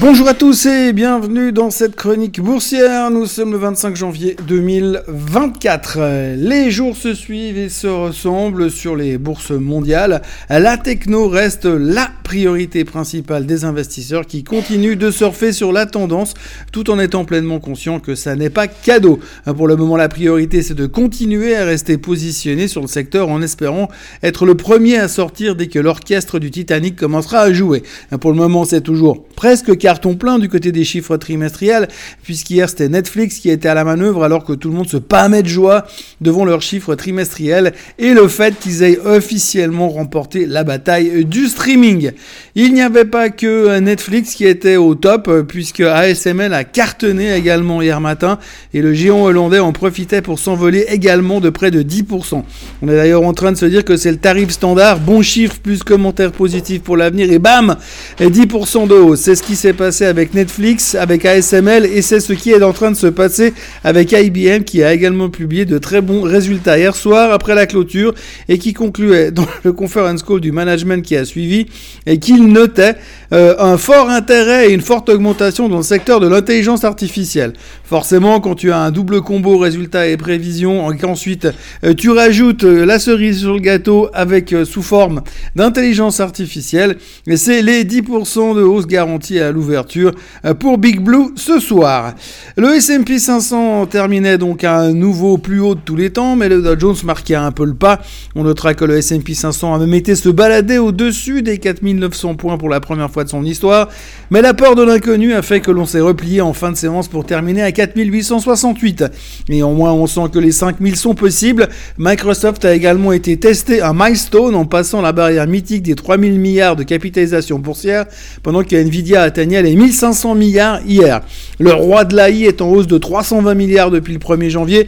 Bonjour à tous et bienvenue dans cette chronique boursière. Nous sommes le 25 janvier 2024. Les jours se suivent et se ressemblent sur les bourses mondiales. La techno reste la priorité principale des investisseurs qui continuent de surfer sur la tendance tout en étant pleinement conscients que ça n'est pas cadeau. Pour le moment, la priorité c'est de continuer à rester positionné sur le secteur en espérant être le premier à sortir dès que l'orchestre du Titanic commencera à jouer. Pour le moment, c'est toujours presque carton plein du côté des chiffres trimestriels, puisqu'hier c'était Netflix qui était à la manœuvre alors que tout le monde se pâmait de joie devant leurs chiffres trimestriels et le fait qu'ils aient officiellement remporté la bataille du streaming. Il n'y avait pas que Netflix qui était au top, puisque ASML a cartonné également hier matin et le géant hollandais en profitait pour s'envoler également de près de 10%. On est d'ailleurs en train de se dire que c'est le tarif standard, bon chiffre plus commentaire positif pour l'avenir et bam, 10% de hausse. C'est ce qui s'est passé avec Netflix, avec ASML et c'est ce qui est en train de se passer avec IBM qui a également publié de très bons résultats hier soir après la clôture et qui concluait dans le conference call du management qui a suivi et qu'il notait euh, un fort intérêt et une forte augmentation dans le secteur de l'intelligence artificielle. Forcément, quand tu as un double combo résultat et prévision, et qu'ensuite euh, tu rajoutes euh, la cerise sur le gâteau avec sous forme d'intelligence artificielle, c'est les 10% de hausse garantie à l'ouverture pour Big Blue ce soir. Le S&P 500 terminait donc à un nouveau plus haut de tous les temps, mais le Dow Jones marquait un peu le pas. On notera que le S&P 500 a même été se balader au-dessus des 4900 points pour la première fois de son histoire, mais la peur de l'inconnu a fait que l'on s'est replié en fin de séance pour terminer à 4868. Et au moins on sent que les 5000 sont possibles. Microsoft a également été testé un milestone en passant la barrière mythique des 3000 milliards de capitalisation boursière, pendant que Nvidia atteignait les 1500 milliards hier. Le roi de l'AI est en hausse de 320 milliards depuis le 1er janvier.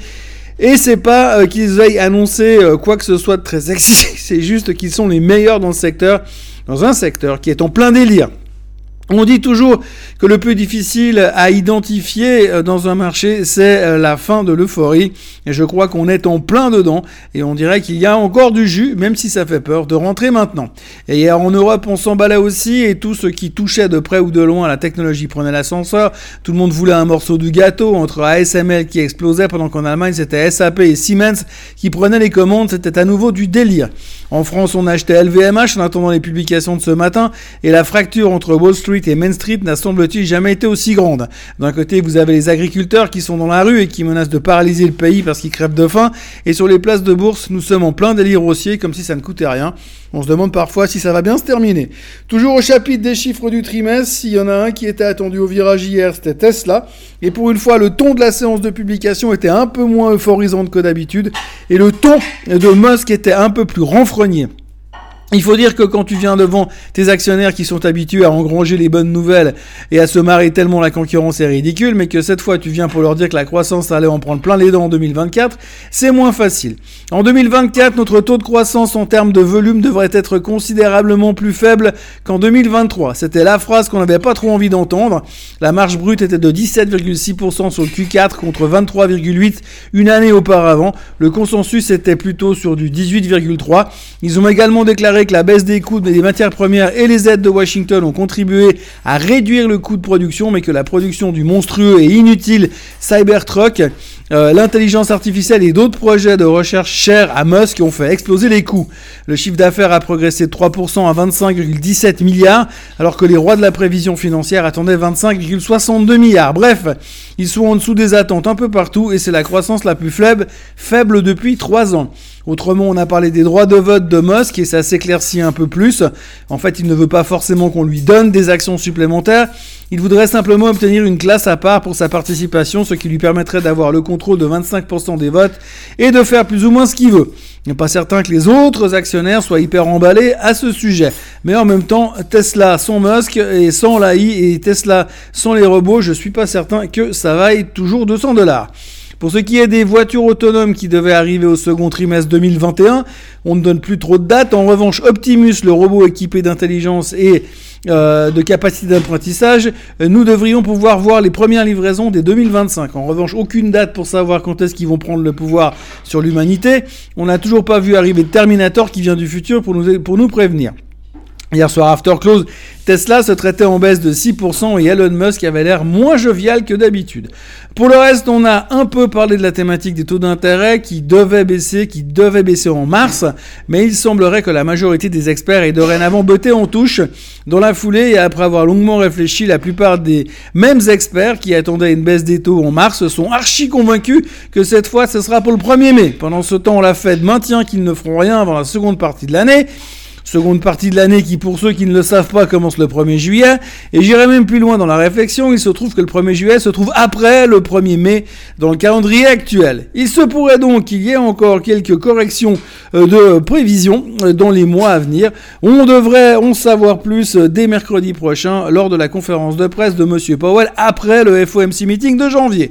Et c'est pas euh, qu'ils aillent annoncer euh, quoi que ce soit de très sexy, c'est juste qu'ils sont les meilleurs dans le secteur dans un secteur qui est en plein délire. On dit toujours que le plus difficile à identifier euh, dans un marché, c'est euh, la fin de l'euphorie. Et je crois qu'on est en plein dedans. Et on dirait qu'il y a encore du jus, même si ça fait peur, de rentrer maintenant. Et hier en Europe, on s'emballait aussi. Et tout ce qui touchait de près ou de loin à la technologie prenait l'ascenseur. Tout le monde voulait un morceau du gâteau entre ASML qui explosait pendant qu'en Allemagne, c'était SAP et Siemens qui prenaient les commandes. C'était à nouveau du délire. En France, on achetait LVMH en attendant les publications de ce matin. Et la fracture entre Wall Street et Main Street n'a semble-t-il jamais été aussi grande. D'un côté, vous avez les agriculteurs qui sont dans la rue et qui menacent de paralyser le pays parce qu'ils crèvent de faim. Et sur les places de bourse, nous sommes en plein délire haussier comme si ça ne coûtait rien. On se demande parfois si ça va bien se terminer. Toujours au chapitre des chiffres du trimestre, s'il y en a un qui était attendu au virage hier, c'était Tesla. Et pour une fois, le ton de la séance de publication était un peu moins euphorisant que d'habitude. Et le ton de Musk était un peu plus renfrogné. Il faut dire que quand tu viens devant tes actionnaires qui sont habitués à engranger les bonnes nouvelles et à se marrer tellement la concurrence est ridicule, mais que cette fois tu viens pour leur dire que la croissance allait en prendre plein les dents en 2024, c'est moins facile. En 2024, notre taux de croissance en termes de volume devrait être considérablement plus faible qu'en 2023. C'était la phrase qu'on n'avait pas trop envie d'entendre. La marge brute était de 17,6% sur le Q4 contre 23,8% une année auparavant. Le consensus était plutôt sur du 18,3%. Ils ont également déclaré que la baisse des coûts des matières premières et les aides de Washington ont contribué à réduire le coût de production, mais que la production du monstrueux et inutile Cybertruck, euh, l'intelligence artificielle et d'autres projets de recherche chers à Musk ont fait exploser les coûts. Le chiffre d'affaires a progressé de 3% à 25,17 milliards, alors que les rois de la prévision financière attendaient 25,62 milliards. Bref, ils sont en dessous des attentes un peu partout et c'est la croissance la plus faible, faible depuis 3 ans. Autrement, on a parlé des droits de vote de Musk et ça s'éclaircit un peu plus. En fait, il ne veut pas forcément qu'on lui donne des actions supplémentaires. Il voudrait simplement obtenir une classe à part pour sa participation, ce qui lui permettrait d'avoir le contrôle de 25% des votes et de faire plus ou moins ce qu'il veut. Il n'est pas certain que les autres actionnaires soient hyper emballés à ce sujet. Mais en même temps, Tesla sans Musk et sans l'AI et Tesla sans les robots, je suis pas certain que ça vaille toujours 200 dollars. Pour ce qui est des voitures autonomes qui devaient arriver au second trimestre 2021, on ne donne plus trop de dates. En revanche, Optimus, le robot équipé d'intelligence et euh, de capacité d'apprentissage, euh, nous devrions pouvoir voir les premières livraisons dès 2025. En revanche, aucune date pour savoir quand est-ce qu'ils vont prendre le pouvoir sur l'humanité. On n'a toujours pas vu arriver Terminator qui vient du futur pour nous, pour nous prévenir. Hier soir, after close, Tesla se traitait en baisse de 6% et Elon Musk avait l'air moins jovial que d'habitude. Pour le reste, on a un peu parlé de la thématique des taux d'intérêt qui devaient baisser, qui devaient baisser en mars, mais il semblerait que la majorité des experts aient dorénavant botté en touche. Dans la foulée et après avoir longuement réfléchi, la plupart des mêmes experts qui attendaient une baisse des taux en mars sont archi convaincus que cette fois ce sera pour le 1er mai. Pendant ce temps, la Fed maintient qu'ils ne feront rien avant la seconde partie de l'année. Seconde partie de l'année qui, pour ceux qui ne le savent pas, commence le 1er juillet. Et j'irai même plus loin dans la réflexion, il se trouve que le 1er juillet se trouve après le 1er mai dans le calendrier actuel. Il se pourrait donc qu'il y ait encore quelques corrections euh, de prévision euh, dans les mois à venir. On devrait en savoir plus euh, dès mercredi prochain lors de la conférence de presse de Monsieur Powell après le FOMC meeting de janvier.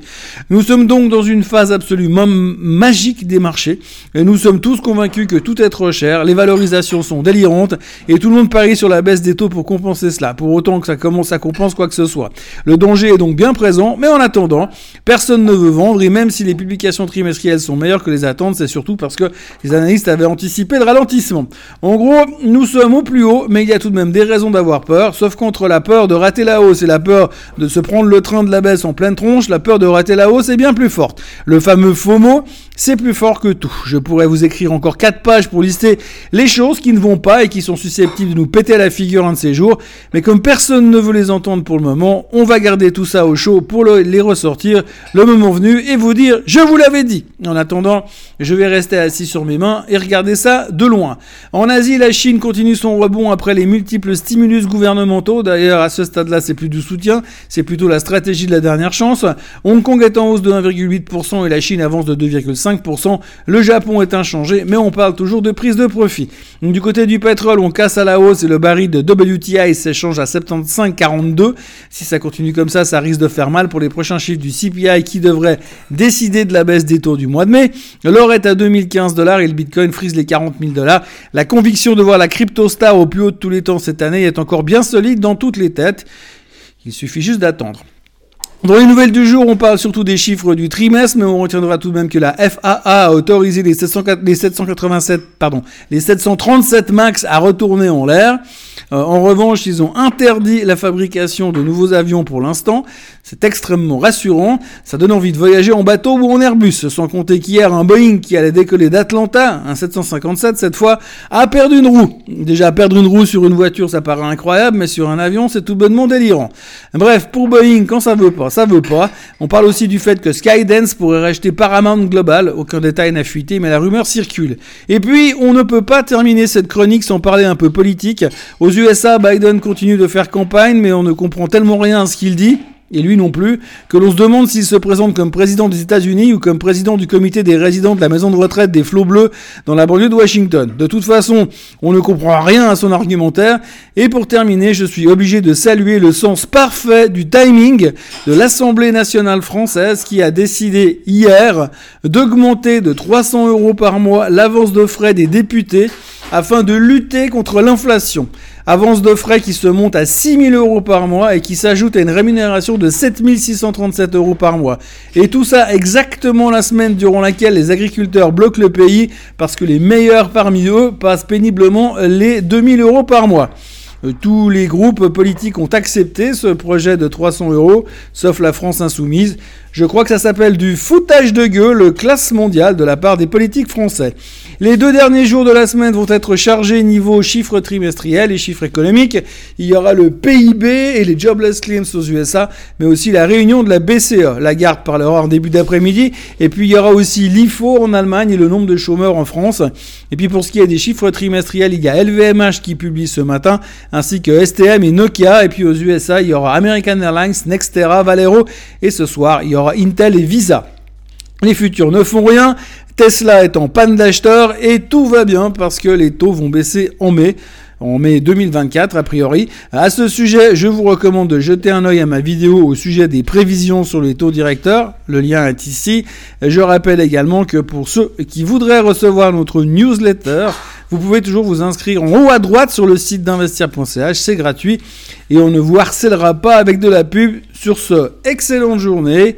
Nous sommes donc dans une phase absolument magique des marchés. Et nous sommes tous convaincus que tout est trop cher, les valorisations sont délirantes et tout le monde parie sur la baisse des taux pour compenser cela, pour autant que ça commence à compense quoi que ce soit. Le danger est donc bien présent, mais en attendant, personne ne veut vendre et même si les publications trimestrielles sont meilleures que les attentes, c'est surtout parce que les analystes avaient anticipé le ralentissement. En gros, nous sommes au plus haut, mais il y a tout de même des raisons d'avoir peur, sauf contre la peur de rater la hausse et la peur de se prendre le train de la baisse en pleine tronche, la peur de rater la hausse est bien plus forte. Le fameux FOMO, c'est plus fort que tout. Je pourrais vous écrire encore 4 pages pour lister les choses qui ne vont pas et qui sont susceptibles de nous péter la figure un de ces jours, mais comme personne ne veut les entendre pour le moment, on va garder tout ça au chaud pour les ressortir le moment venu et vous dire je vous l'avais dit. En attendant, je vais rester assis sur mes mains et regarder ça de loin. En Asie, la Chine continue son rebond après les multiples stimulus gouvernementaux. D'ailleurs, à ce stade-là, c'est plus du soutien, c'est plutôt la stratégie de la dernière chance. Hong Kong est en hausse de 1,8% et la Chine avance de 2,5%. Le Japon est inchangé, mais on parle toujours de prise de profit. du côté du pétrole, on casse à la hausse et le baril de WTI s'échange à 75,42. Si ça continue comme ça, ça risque de faire mal pour les prochains chiffres du CPI qui devrait décider de la baisse des taux du mois de mai. L'or est à 2015 dollars et le Bitcoin frise les 40 000 dollars. La conviction de voir la crypto star au plus haut de tous les temps cette année est encore bien solide dans toutes les têtes. Il suffit juste d'attendre. Dans les nouvelles du jour, on parle surtout des chiffres du trimestre, mais on retiendra tout de même que la FAA a autorisé les, 787, pardon, les 737 MAX à retourner en l'air. Euh, en revanche, ils ont interdit la fabrication de nouveaux avions pour l'instant. C'est extrêmement rassurant. Ça donne envie de voyager en bateau ou en Airbus. Sans compter qu'hier, un Boeing qui allait décoller d'Atlanta, un 757 cette fois, a perdu une roue. Déjà, perdre une roue sur une voiture, ça paraît incroyable, mais sur un avion, c'est tout bonnement délirant. Bref, pour Boeing, quand ça veut pas, ça veut pas. On parle aussi du fait que Skydance pourrait racheter Paramount Global. Aucun détail n'a fuité, mais la rumeur circule. Et puis, on ne peut pas terminer cette chronique sans parler un peu politique. USA, Biden continue de faire campagne, mais on ne comprend tellement rien à ce qu'il dit et lui non plus, que l'on se demande s'il se présente comme président des États-Unis ou comme président du comité des résidents de la maison de retraite des Flots Bleus dans la banlieue de Washington. De toute façon, on ne comprend rien à son argumentaire. Et pour terminer, je suis obligé de saluer le sens parfait du timing de l'Assemblée nationale française qui a décidé hier d'augmenter de 300 euros par mois l'avance de frais des députés afin de lutter contre l'inflation. Avance de frais qui se monte à 6 000 euros par mois et qui s'ajoute à une rémunération de 7 637 euros par mois. Et tout ça exactement la semaine durant laquelle les agriculteurs bloquent le pays parce que les meilleurs parmi eux passent péniblement les 2000 euros par mois. Euh, tous les groupes politiques ont accepté ce projet de 300 euros, sauf la France insoumise. Je crois que ça s'appelle du foutage de gueule, classe mondiale de la part des politiques français. Les deux derniers jours de la semaine vont être chargés niveau chiffres trimestriels et chiffres économiques. Il y aura le PIB et les jobless claims aux USA, mais aussi la réunion de la BCE. La garde parlera en début d'après-midi. Et puis il y aura aussi l'IFO en Allemagne et le nombre de chômeurs en France. Et puis pour ce qui est des chiffres trimestriels, il y a LVMH qui publie ce matin, ainsi que STM et Nokia. Et puis aux USA, il y aura American Airlines, Nextera, Valero. Et ce soir, il y aura Intel et Visa. Les futurs ne font rien, Tesla est en panne d'acheteurs et tout va bien parce que les taux vont baisser en mai en mai 2024 a priori. À ce sujet, je vous recommande de jeter un oeil à ma vidéo au sujet des prévisions sur les taux directeurs. Le lien est ici. Je rappelle également que pour ceux qui voudraient recevoir notre newsletter, vous pouvez toujours vous inscrire en haut à droite sur le site d'investir.ch, c'est gratuit et on ne vous harcèlera pas avec de la pub. Sur ce, excellente journée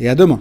et à demain.